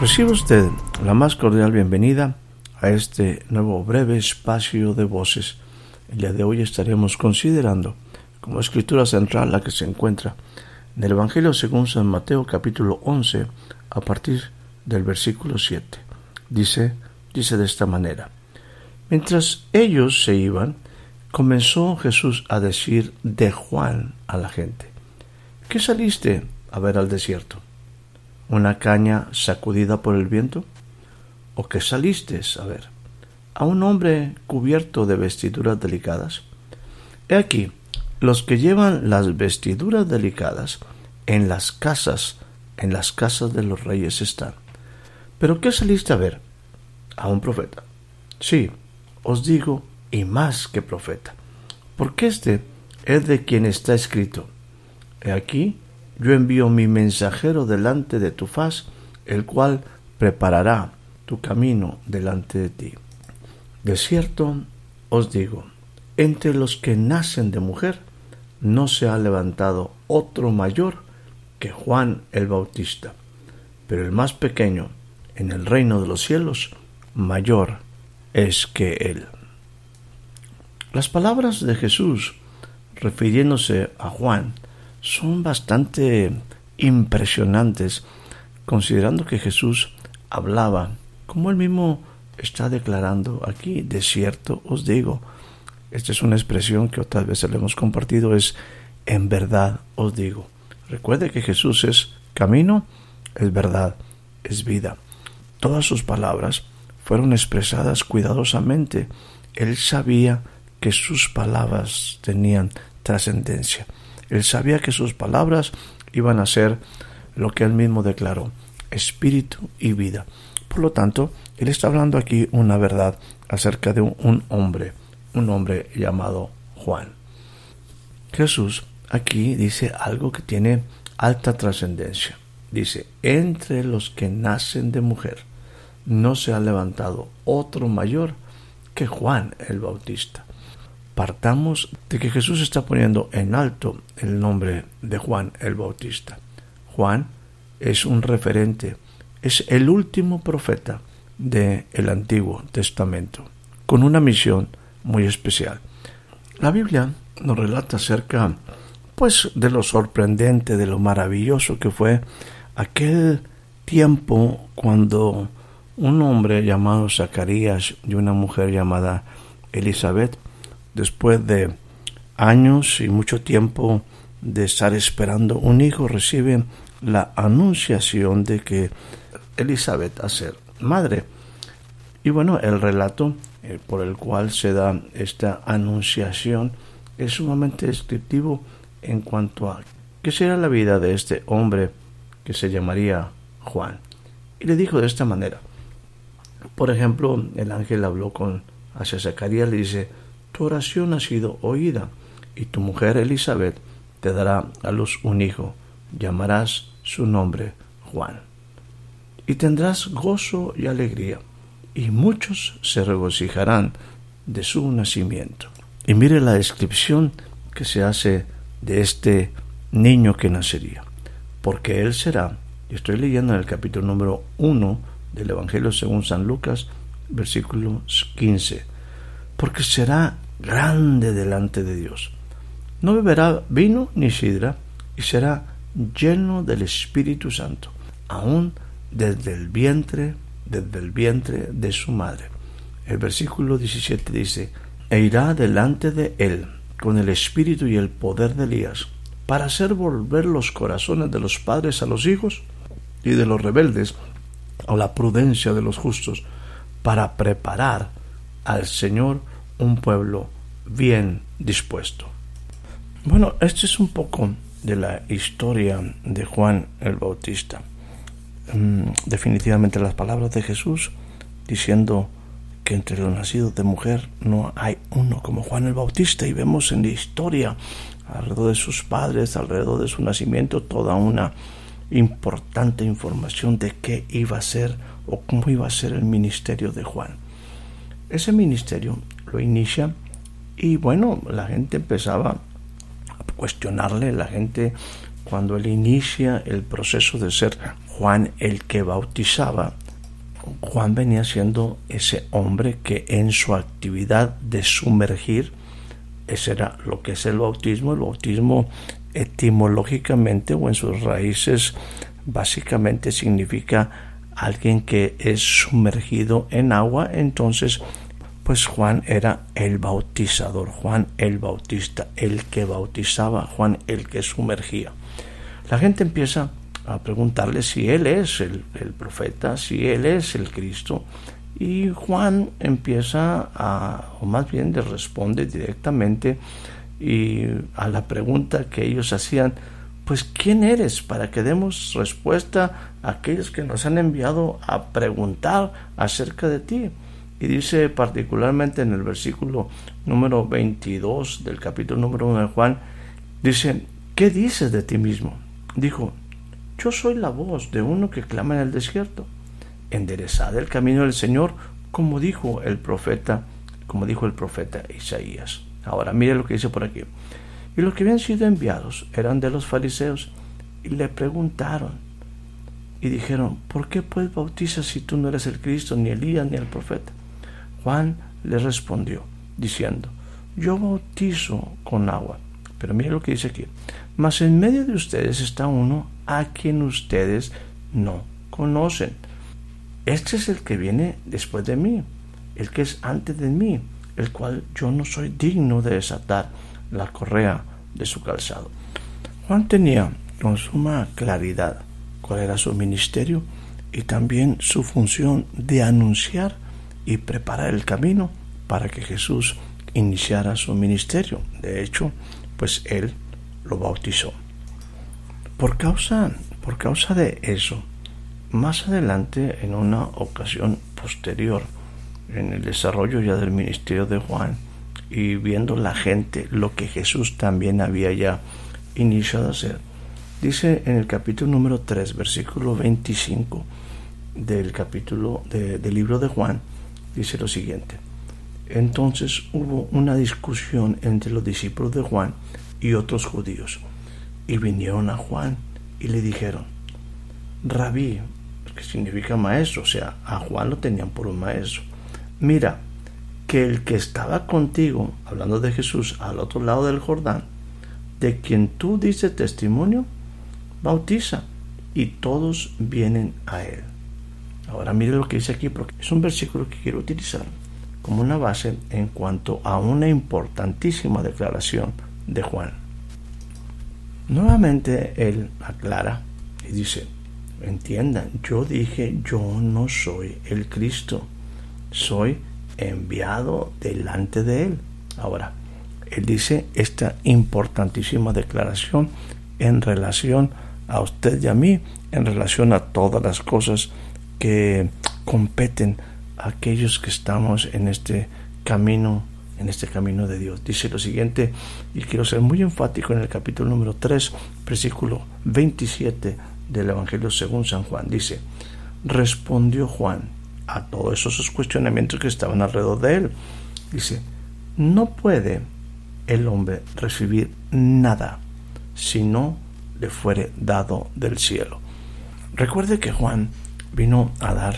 Recibe usted la más cordial bienvenida a este nuevo breve espacio de voces. El día de hoy estaremos considerando como escritura central la que se encuentra en el Evangelio según San Mateo capítulo 11 a partir del versículo 7. Dice, dice de esta manera. Mientras ellos se iban, comenzó Jesús a decir de Juan a la gente, ¿qué saliste a ver al desierto? ¿Una caña sacudida por el viento? ¿O qué saliste a ver? ¿A un hombre cubierto de vestiduras delicadas? He aquí, los que llevan las vestiduras delicadas en las casas, en las casas de los reyes están. ¿Pero qué saliste a ver? A un profeta. Sí, os digo, y más que profeta. Porque este es de quien está escrito. He aquí, yo envío mi mensajero delante de tu faz, el cual preparará tu camino delante de ti. De cierto os digo, entre los que nacen de mujer, no se ha levantado otro mayor que Juan el Bautista, pero el más pequeño en el reino de los cielos, mayor es que él. Las palabras de Jesús refiriéndose a Juan son bastante impresionantes, considerando que Jesús hablaba, como él mismo está declarando aquí, de cierto os digo. Esta es una expresión que otras veces le hemos compartido, es en verdad os digo. Recuerde que Jesús es camino, es verdad, es vida. Todas sus palabras fueron expresadas cuidadosamente. Él sabía que sus palabras tenían trascendencia. Él sabía que sus palabras iban a ser lo que él mismo declaró, espíritu y vida. Por lo tanto, él está hablando aquí una verdad acerca de un, hombre, un hombre llamado Juan. Jesús aquí dice algo que tiene alta trascendencia. Dice, entre los que nacen de mujer no se ha levantado otro mayor que Juan el Bautista partamos de que Jesús está poniendo en alto el nombre de Juan el Bautista. Juan es un referente, es el último profeta del el Antiguo Testamento, con una misión muy especial. La Biblia nos relata acerca pues de lo sorprendente, de lo maravilloso que fue aquel tiempo cuando un hombre llamado Zacarías y una mujer llamada Elizabeth después de años y mucho tiempo de estar esperando un hijo, recibe la anunciación de que Elizabeth a ser madre. Y bueno, el relato eh, por el cual se da esta anunciación es sumamente descriptivo en cuanto a qué será la vida de este hombre que se llamaría Juan. Y le dijo de esta manera. Por ejemplo, el ángel habló con hacia Zacarías, le dice, tu oración ha sido oída, y tu mujer Elizabeth te dará a luz un hijo, llamarás su nombre Juan. Y tendrás gozo y alegría, y muchos se regocijarán de su nacimiento. Y mire la descripción que se hace de este niño que nacería, porque él será, y estoy leyendo en el capítulo número 1 del Evangelio según San Lucas, versículo 15, porque será grande delante de Dios. No beberá vino ni sidra y será lleno del Espíritu Santo, aún desde el vientre, desde el vientre de su madre. El versículo 17 dice, e irá delante de él con el espíritu y el poder de Elías, para hacer volver los corazones de los padres a los hijos y de los rebeldes a la prudencia de los justos, para preparar al Señor un pueblo bien dispuesto. Bueno, este es un poco de la historia de Juan el Bautista. Mm, definitivamente las palabras de Jesús diciendo que entre los nacidos de mujer no hay uno como Juan el Bautista y vemos en la historia alrededor de sus padres, alrededor de su nacimiento, toda una importante información de qué iba a ser o cómo iba a ser el ministerio de Juan. Ese ministerio lo inicia. Y bueno, la gente empezaba a cuestionarle, la gente cuando él inicia el proceso de ser Juan el que bautizaba, Juan venía siendo ese hombre que en su actividad de sumergir, ese era lo que es el bautismo, el bautismo etimológicamente o en sus raíces básicamente significa alguien que es sumergido en agua, entonces pues Juan era el bautizador, Juan el bautista, el que bautizaba, Juan el que sumergía. La gente empieza a preguntarle si él es el, profeta, si él es el Cristo, y Juan empieza a, o más bien le responde directamente y a la pregunta que ellos hacían, pues ¿quién eres? Para que demos respuesta a aquellos que nos han enviado a preguntar acerca de ti. Y dice particularmente en el versículo número 22 del capítulo número 1 de Juan, dice, ¿qué dices de ti mismo? Dijo, yo soy la voz de uno que clama en el desierto. Enderezad el camino del Señor, como dijo el profeta, como dijo el profeta Isaías. Ahora mire lo que dice por aquí. Y los que habían sido enviados eran de los fariseos y le preguntaron y dijeron, ¿por qué pues bautizas si tú no eres el Cristo, ni Elías, ni el profeta? Juan le respondió, diciendo, yo bautizo con agua. Pero mire lo que dice aquí. Mas en medio de ustedes está uno a quien ustedes no conocen. Este es el que viene después de mí, el que es antes de mí, el cual yo no soy digno de desatar la correa de su calzado. Juan tenía con suma claridad cuál era su ministerio y también su función de anunciar y preparar el camino para que Jesús iniciara su ministerio. De hecho, pues él lo bautizó. Por causa, por causa de eso, más adelante, en una ocasión posterior, en el desarrollo ya del ministerio de Juan y viendo la gente lo que Jesús también había ya iniciado a hacer. Dice en el capítulo número 3, versículo 25 del capítulo del libro de Juan, dice lo siguiente. Entonces hubo una discusión entre los discípulos de Juan y otros judíos, y vinieron a Juan y le dijeron, Rabí, que significa maestro, o sea, a Juan lo tenían por un maestro, mira, que el que estaba contigo, hablando de Jesús, al otro lado del Jordán, de quien tú dices testimonio, bautiza y todos vienen a él. Ahora mire lo que dice aquí, porque es un versículo que quiero utilizar como una base en cuanto a una importantísima declaración de Juan. Nuevamente él aclara y dice, entiendan, yo dije, yo no soy el Cristo soy enviado delante de Él. Ahora, Él dice esta importantísima declaración en relación a usted y a mí, en relación a todas las cosas que competen a aquellos que estamos en este camino, en este camino de Dios. Dice lo siguiente, y quiero ser muy enfático en el capítulo número 3, versículo 27 del Evangelio según San Juan. Dice, respondió Juan, a todos esos cuestionamientos que estaban alrededor de él. Dice, no puede el hombre recibir nada si no le fuere dado del cielo. Recuerde que Juan vino a dar,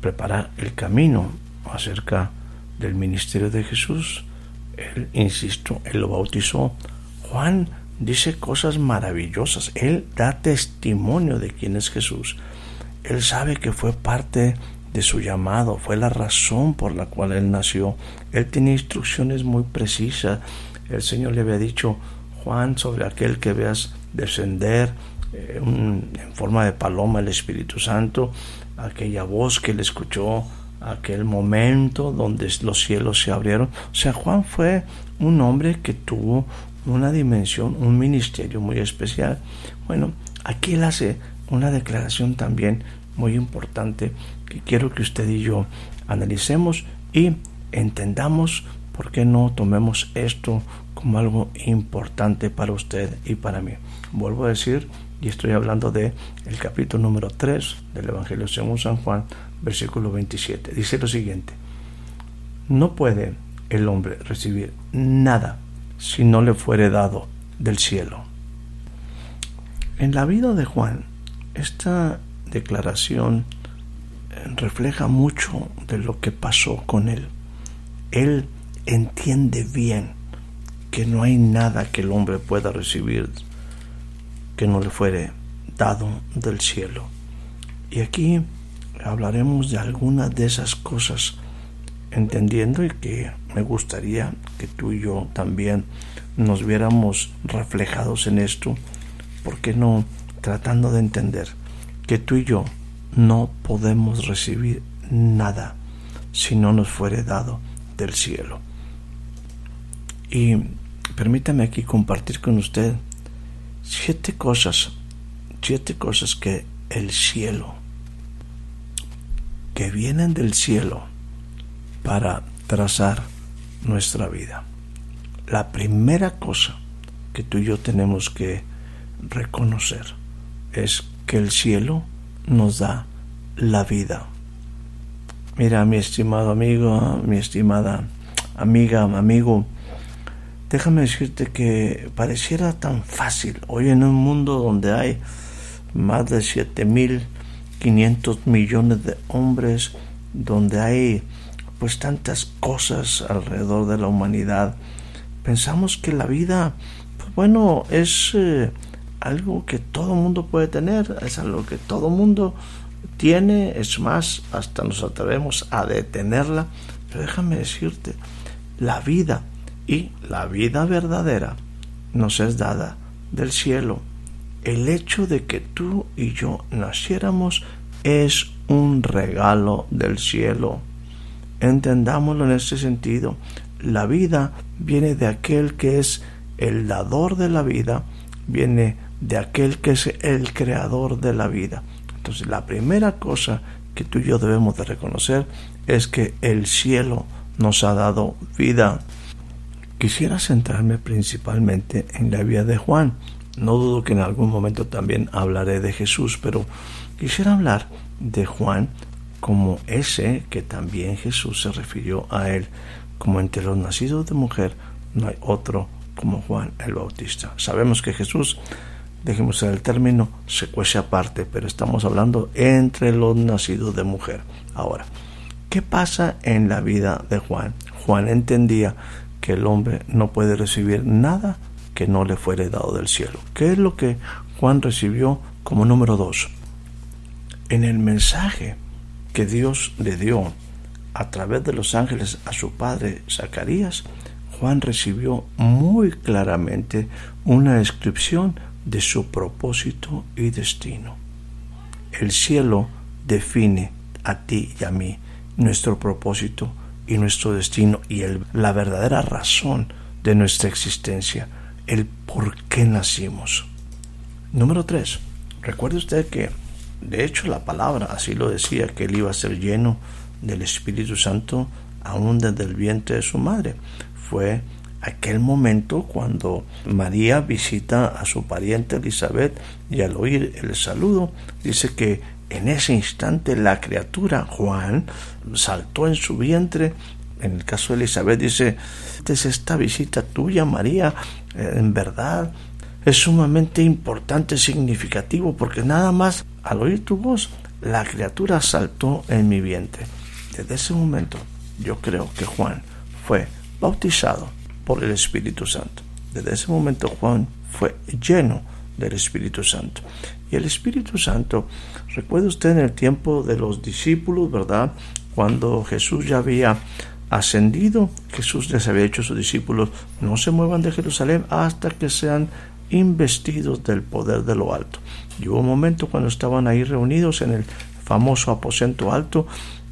preparar el camino acerca del ministerio de Jesús. Él, insisto, él lo bautizó. Juan dice cosas maravillosas. Él da testimonio de quién es Jesús. Él sabe que fue parte de su llamado, fue la razón por la cual él nació. Él tenía instrucciones muy precisas. El Señor le había dicho, Juan, sobre aquel que veas descender eh, en forma de paloma el Espíritu Santo, aquella voz que él escuchó, aquel momento donde los cielos se abrieron. O sea, Juan fue un hombre que tuvo una dimensión, un ministerio muy especial. Bueno, aquí él hace una declaración también muy importante que quiero que usted y yo analicemos y entendamos por qué no tomemos esto como algo importante para usted y para mí. Vuelvo a decir, y estoy hablando de el capítulo número 3 del Evangelio según San Juan, versículo 27. Dice lo siguiente: No puede el hombre recibir nada si no le fuere dado del cielo. En la vida de Juan, esta declaración eh, refleja mucho de lo que pasó con él. Él entiende bien que no hay nada que el hombre pueda recibir que no le fuere dado del cielo. Y aquí hablaremos de algunas de esas cosas, entendiendo y que me gustaría que tú y yo también nos viéramos reflejados en esto, porque no tratando de entender que tú y yo no podemos recibir nada si no nos fuere dado del cielo. Y permítame aquí compartir con usted siete cosas, siete cosas que el cielo, que vienen del cielo para trazar nuestra vida. La primera cosa que tú y yo tenemos que reconocer es que el cielo nos da la vida. Mira, mi estimado amigo, mi estimada amiga, amigo, déjame decirte que pareciera tan fácil. Hoy en un mundo donde hay más de 7.500 millones de hombres, donde hay pues tantas cosas alrededor de la humanidad, pensamos que la vida, pues bueno, es eh, algo que todo mundo puede tener, es algo que todo mundo tiene, es más, hasta nos atrevemos a detenerla, pero déjame decirte, la vida y la vida verdadera nos es dada del cielo. El hecho de que tú y yo naciéramos es un regalo del cielo. Entendámoslo en este sentido. La vida viene de aquel que es el dador de la vida, viene de aquel que es el creador de la vida. Entonces la primera cosa que tú y yo debemos de reconocer es que el cielo nos ha dado vida. Quisiera centrarme principalmente en la vida de Juan. No dudo que en algún momento también hablaré de Jesús, pero quisiera hablar de Juan como ese que también Jesús se refirió a él, como entre los nacidos de mujer no hay otro como Juan el Bautista. Sabemos que Jesús dejemos el término, se cuece aparte, pero estamos hablando entre los nacidos de mujer. Ahora, ¿qué pasa en la vida de Juan? Juan entendía que el hombre no puede recibir nada que no le fuere dado del cielo. ¿Qué es lo que Juan recibió como número dos? En el mensaje que Dios le dio a través de los ángeles a su padre Zacarías, Juan recibió muy claramente una descripción de su propósito y destino. El cielo define a ti y a mí nuestro propósito y nuestro destino y el, la verdadera razón de nuestra existencia, el por qué nacimos. Número 3. Recuerde usted que, de hecho, la palabra así lo decía, que él iba a ser lleno del Espíritu Santo aún desde el vientre de su madre. Fue aquel momento cuando María visita a su pariente Elizabeth y al oír el saludo dice que en ese instante la criatura Juan saltó en su vientre. En el caso de Elizabeth dice, es esta visita tuya María, eh, en verdad es sumamente importante, significativo, porque nada más al oír tu voz, la criatura saltó en mi vientre. Desde ese momento yo creo que Juan fue bautizado por el Espíritu Santo. Desde ese momento Juan fue lleno del Espíritu Santo. Y el Espíritu Santo, recuerde usted en el tiempo de los discípulos, ¿verdad? Cuando Jesús ya había ascendido, Jesús les había dicho a sus discípulos, no se muevan de Jerusalén hasta que sean investidos del poder de lo alto. Y hubo un momento cuando estaban ahí reunidos en el famoso aposento alto,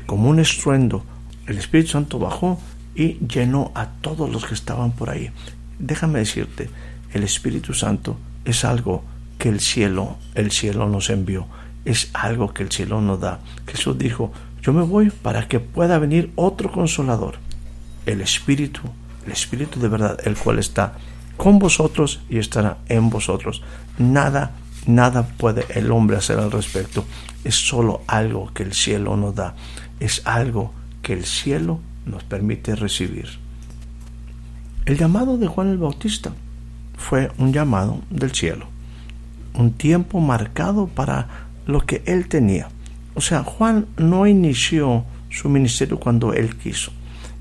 como un estruendo, el Espíritu Santo bajó y llenó a todos los que estaban por ahí. Déjame decirte, el Espíritu Santo es algo que el cielo, el cielo nos envió, es algo que el cielo nos da. Jesús dijo, yo me voy para que pueda venir otro consolador, el Espíritu, el Espíritu de verdad, el cual está con vosotros y estará en vosotros. Nada, nada puede el hombre hacer al respecto. Es solo algo que el cielo nos da. Es algo que el cielo nos permite recibir. El llamado de Juan el Bautista fue un llamado del cielo. Un tiempo marcado para lo que él tenía. O sea, Juan no inició su ministerio cuando él quiso.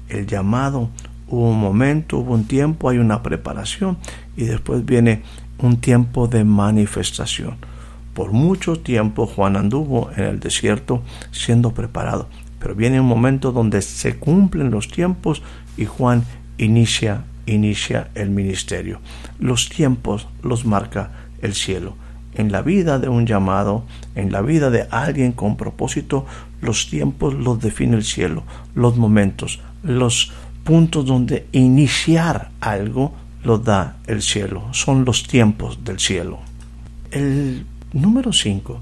El llamado hubo un momento, hubo un tiempo, hay una preparación y después viene un tiempo de manifestación. Por mucho tiempo Juan anduvo en el desierto siendo preparado, pero viene un momento donde se cumplen los tiempos y Juan inicia inicia el ministerio. Los tiempos los marca el cielo. En la vida de un llamado, en la vida de alguien con propósito, los tiempos los define el cielo, los momentos, los puntos donde iniciar algo lo da el cielo, son los tiempos del cielo. El número 5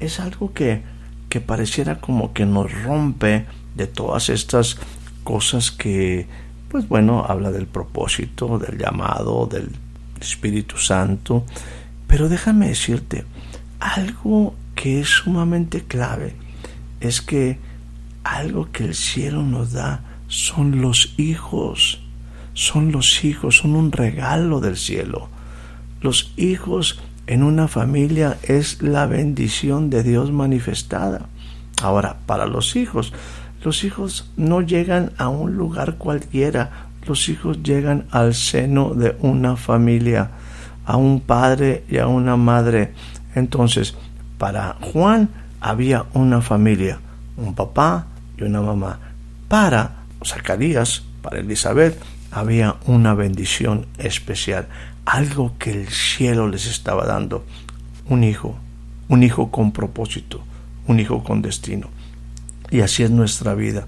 es algo que, que pareciera como que nos rompe de todas estas cosas que, pues bueno, habla del propósito, del llamado, del Espíritu Santo. Pero déjame decirte, algo que es sumamente clave es que algo que el cielo nos da son los hijos, son los hijos, son un regalo del cielo. Los hijos en una familia es la bendición de Dios manifestada. Ahora, para los hijos, los hijos no llegan a un lugar cualquiera, los hijos llegan al seno de una familia, a un padre y a una madre. Entonces, para Juan había una familia, un papá y una mamá. Para Zacarías, para Elizabeth, había una bendición especial, algo que el cielo les estaba dando, un hijo, un hijo con propósito, un hijo con destino. Y así es nuestra vida.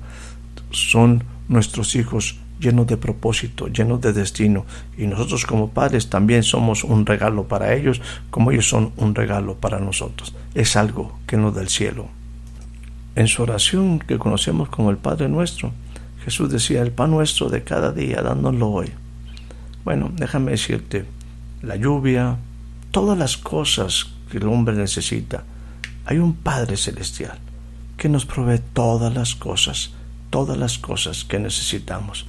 Son nuestros hijos llenos de propósito, llenos de destino. Y nosotros como padres también somos un regalo para ellos, como ellos son un regalo para nosotros. Es algo que nos da el cielo. En su oración que conocemos como el Padre nuestro, Jesús decía, el pan nuestro de cada día, dándolo hoy. Bueno, déjame decirte, la lluvia, todas las cosas que el hombre necesita, hay un Padre Celestial que nos provee todas las cosas, todas las cosas que necesitamos.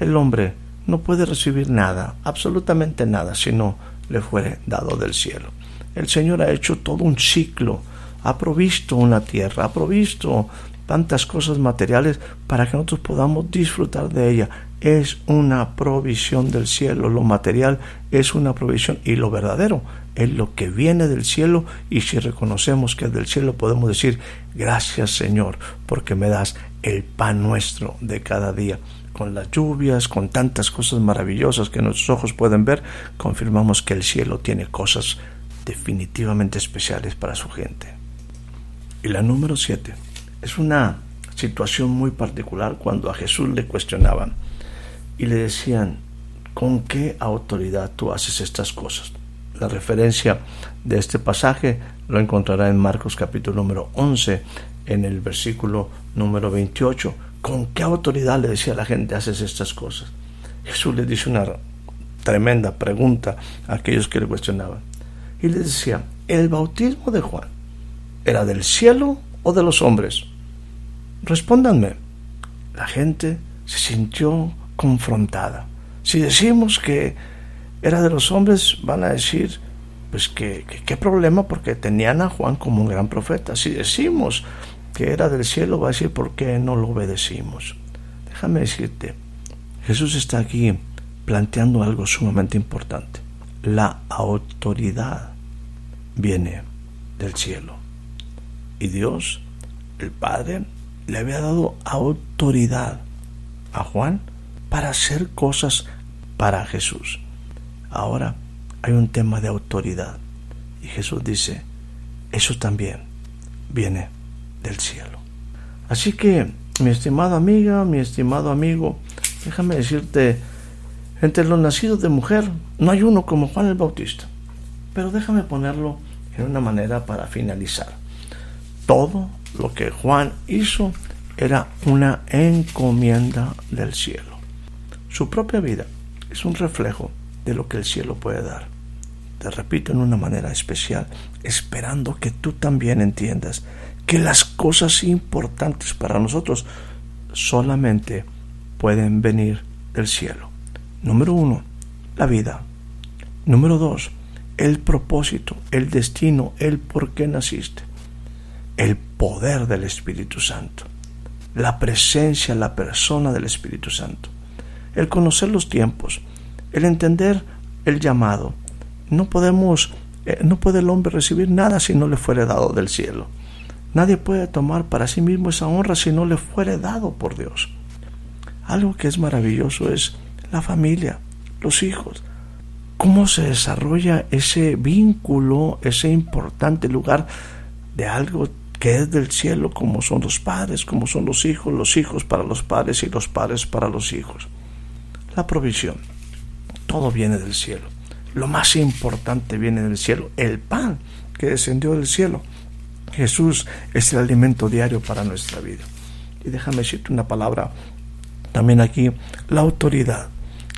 El hombre no puede recibir nada, absolutamente nada, si no le fuere dado del cielo. El Señor ha hecho todo un ciclo, ha provisto una tierra, ha provisto tantas cosas materiales para que nosotros podamos disfrutar de ella. Es una provisión del cielo, lo material es una provisión y lo verdadero es lo que viene del cielo y si reconocemos que es del cielo podemos decir gracias Señor porque me das el pan nuestro de cada día. Con las lluvias, con tantas cosas maravillosas que nuestros ojos pueden ver, confirmamos que el cielo tiene cosas definitivamente especiales para su gente. Y la número siete es una situación muy particular cuando a Jesús le cuestionaban y le decían, ¿con qué autoridad tú haces estas cosas? La referencia de este pasaje lo encontrará en Marcos capítulo número 11, en el versículo número 28. ¿Con qué autoridad le decía a la gente haces estas cosas? Jesús le dice una tremenda pregunta a aquellos que le cuestionaban. Y le decía, ¿el bautismo de Juan era del cielo o de los hombres? Respóndanme. La gente se sintió confrontada. Si decimos que era de los hombres, van a decir, pues que, qué problema porque tenían a Juan como un gran profeta. Si decimos que era del cielo, va a decir, ¿por qué no lo obedecimos? Déjame decirte, Jesús está aquí planteando algo sumamente importante. La autoridad viene del cielo. Y Dios, el Padre, le había dado autoridad a Juan para hacer cosas para Jesús. Ahora hay un tema de autoridad. Y Jesús dice, eso también viene del cielo. Así que, mi estimada amiga, mi estimado amigo, déjame decirte, Entre los nacidos de mujer no hay uno como Juan el Bautista. Pero déjame ponerlo en una manera para finalizar. Todo lo que Juan hizo era una encomienda del cielo. Su propia vida es un reflejo de lo que el cielo puede dar. Te repito en una manera especial, esperando que tú también entiendas que las cosas importantes para nosotros solamente pueden venir del cielo. Número uno, la vida. Número dos, el propósito, el destino, el por qué naciste. El poder del Espíritu Santo la presencia, la persona del Espíritu Santo. El conocer los tiempos, el entender el llamado. No podemos, eh, no puede el hombre recibir nada si no le fuere dado del cielo. Nadie puede tomar para sí mismo esa honra si no le fuere dado por Dios. Algo que es maravilloso es la familia, los hijos. Cómo se desarrolla ese vínculo, ese importante lugar de algo que es del cielo, como son los padres, como son los hijos, los hijos para los padres y los padres para los hijos. La provisión, todo viene del cielo. Lo más importante viene del cielo, el pan que descendió del cielo. Jesús es el alimento diario para nuestra vida. Y déjame decirte una palabra también aquí, la autoridad.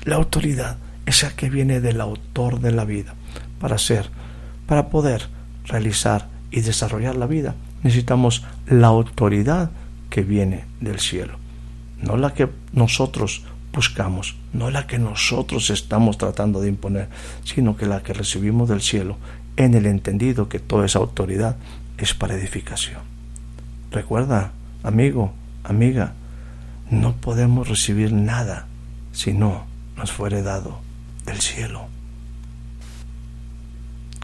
La autoridad, esa que viene del autor de la vida, para ser, para poder realizar y desarrollar la vida, necesitamos la autoridad que viene del cielo, no la que nosotros buscamos, no la que nosotros estamos tratando de imponer, sino que la que recibimos del cielo en el entendido que toda esa autoridad es para edificación. Recuerda, amigo, amiga, no podemos recibir nada si no nos fuere dado del cielo.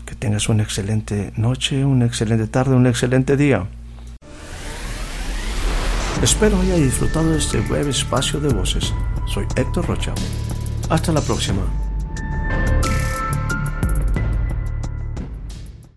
Que tengas una excelente noche, una excelente tarde, un excelente día. Espero haya disfrutado de este breve espacio de voces. Soy Héctor Rocha. Hasta la próxima.